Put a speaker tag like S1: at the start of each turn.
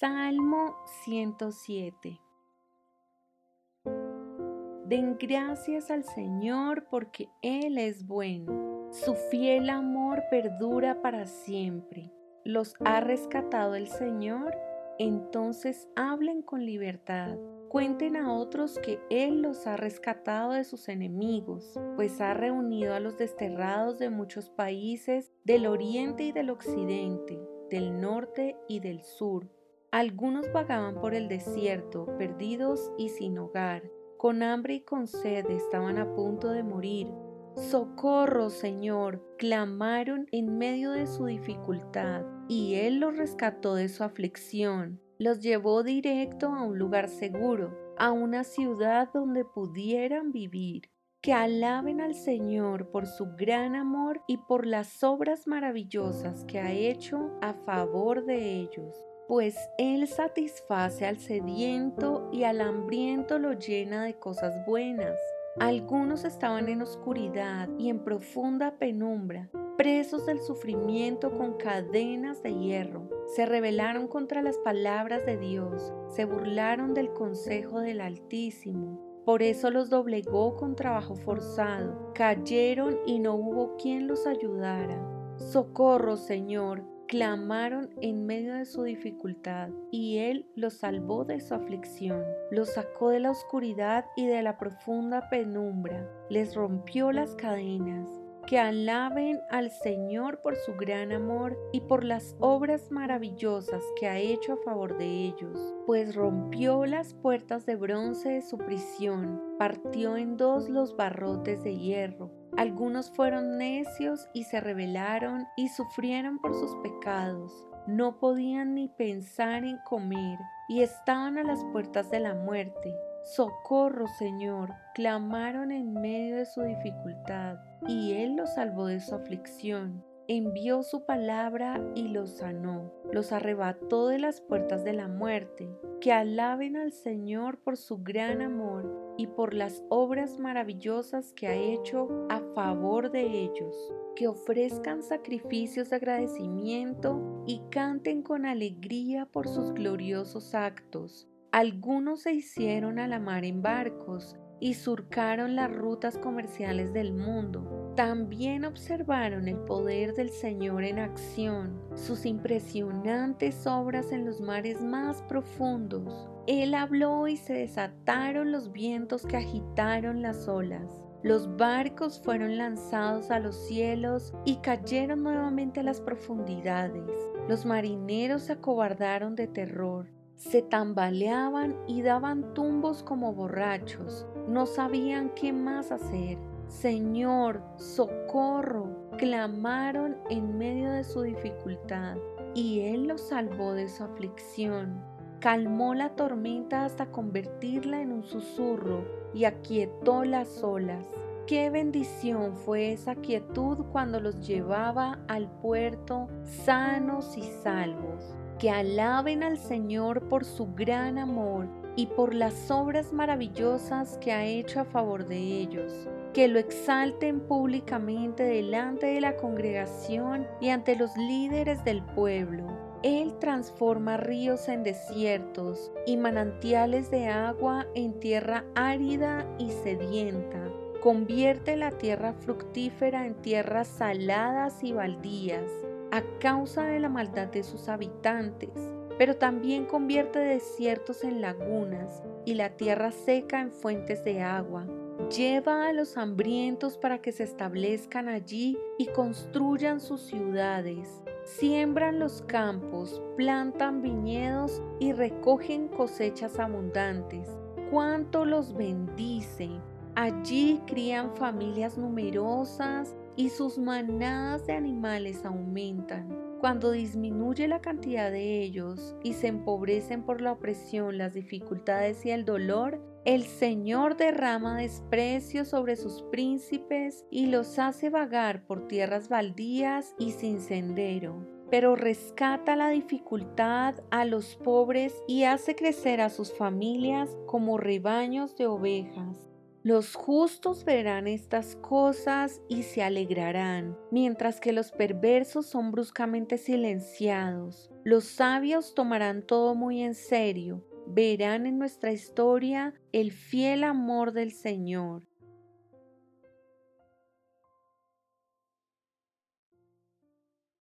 S1: Salmo 107 Den gracias al Señor porque Él es bueno. Su fiel amor perdura para siempre. ¿Los ha rescatado el Señor? Entonces hablen con libertad. Cuenten a otros que Él los ha rescatado de sus enemigos, pues ha reunido a los desterrados de muchos países, del oriente y del occidente, del norte y del sur algunos vagaban por el desierto, perdidos y sin hogar. Con hambre y con sed estaban a punto de morir. Socorro, Señor, clamaron en medio de su dificultad, y Él los rescató de su aflicción. Los llevó directo a un lugar seguro, a una ciudad donde pudieran vivir. Que alaben al Señor por su gran amor y por las obras maravillosas que ha hecho a favor de ellos pues Él satisface al sediento y al hambriento lo llena de cosas buenas. Algunos estaban en oscuridad y en profunda penumbra, presos del sufrimiento con cadenas de hierro. Se rebelaron contra las palabras de Dios, se burlaron del consejo del Altísimo. Por eso los doblegó con trabajo forzado, cayeron y no hubo quien los ayudara. Socorro, Señor, clamaron en medio de su dificultad y Él los salvó de su aflicción, los sacó de la oscuridad y de la profunda penumbra, les rompió las cadenas. Que alaben al Señor por su gran amor y por las obras maravillosas que ha hecho a favor de ellos, pues rompió las puertas de bronce de su prisión, partió en dos los barrotes de hierro algunos fueron necios y se rebelaron y sufrieron por sus pecados. No podían ni pensar en comer y estaban a las puertas de la muerte. Socorro, Señor, clamaron en medio de su dificultad, y Él los salvó de su aflicción. Envió su palabra y los sanó, los arrebató de las puertas de la muerte. Que alaben al Señor por su gran amor y por las obras maravillosas que ha hecho a favor de ellos, que ofrezcan sacrificios de agradecimiento y canten con alegría por sus gloriosos actos. Algunos se hicieron a la mar en barcos y surcaron las rutas comerciales del mundo. También observaron el poder del Señor en acción, sus impresionantes obras en los mares más profundos. Él habló y se desataron los vientos que agitaron las olas. Los barcos fueron lanzados a los cielos y cayeron nuevamente a las profundidades. Los marineros se acobardaron de terror se tambaleaban y daban tumbos como borrachos. No sabían qué más hacer. Señor, socorro, clamaron en medio de su dificultad, y Él los salvó de su aflicción. Calmó la tormenta hasta convertirla en un susurro y aquietó las olas. Qué bendición fue esa quietud cuando los llevaba al puerto sanos y salvos que alaben al Señor por su gran amor y por las obras maravillosas que ha hecho a favor de ellos, que lo exalten públicamente delante de la congregación y ante los líderes del pueblo. Él transforma ríos en desiertos y manantiales de agua en tierra árida y sedienta. Convierte la tierra fructífera en tierras saladas y baldías a causa de la maldad de sus habitantes, pero también convierte desiertos en lagunas y la tierra seca en fuentes de agua. Lleva a los hambrientos para que se establezcan allí y construyan sus ciudades. Siembran los campos, plantan viñedos y recogen cosechas abundantes. Cuánto los bendice. Allí crían familias numerosas y sus manadas de animales aumentan. Cuando disminuye la cantidad de ellos y se empobrecen por la opresión, las dificultades y el dolor, el Señor derrama desprecio sobre sus príncipes y los hace vagar por tierras baldías y sin sendero. Pero rescata la dificultad a los pobres y hace crecer a sus familias como rebaños de ovejas. Los justos verán estas cosas y se alegrarán, mientras que los perversos son bruscamente silenciados. Los sabios tomarán todo muy en serio, verán en nuestra historia el fiel amor del Señor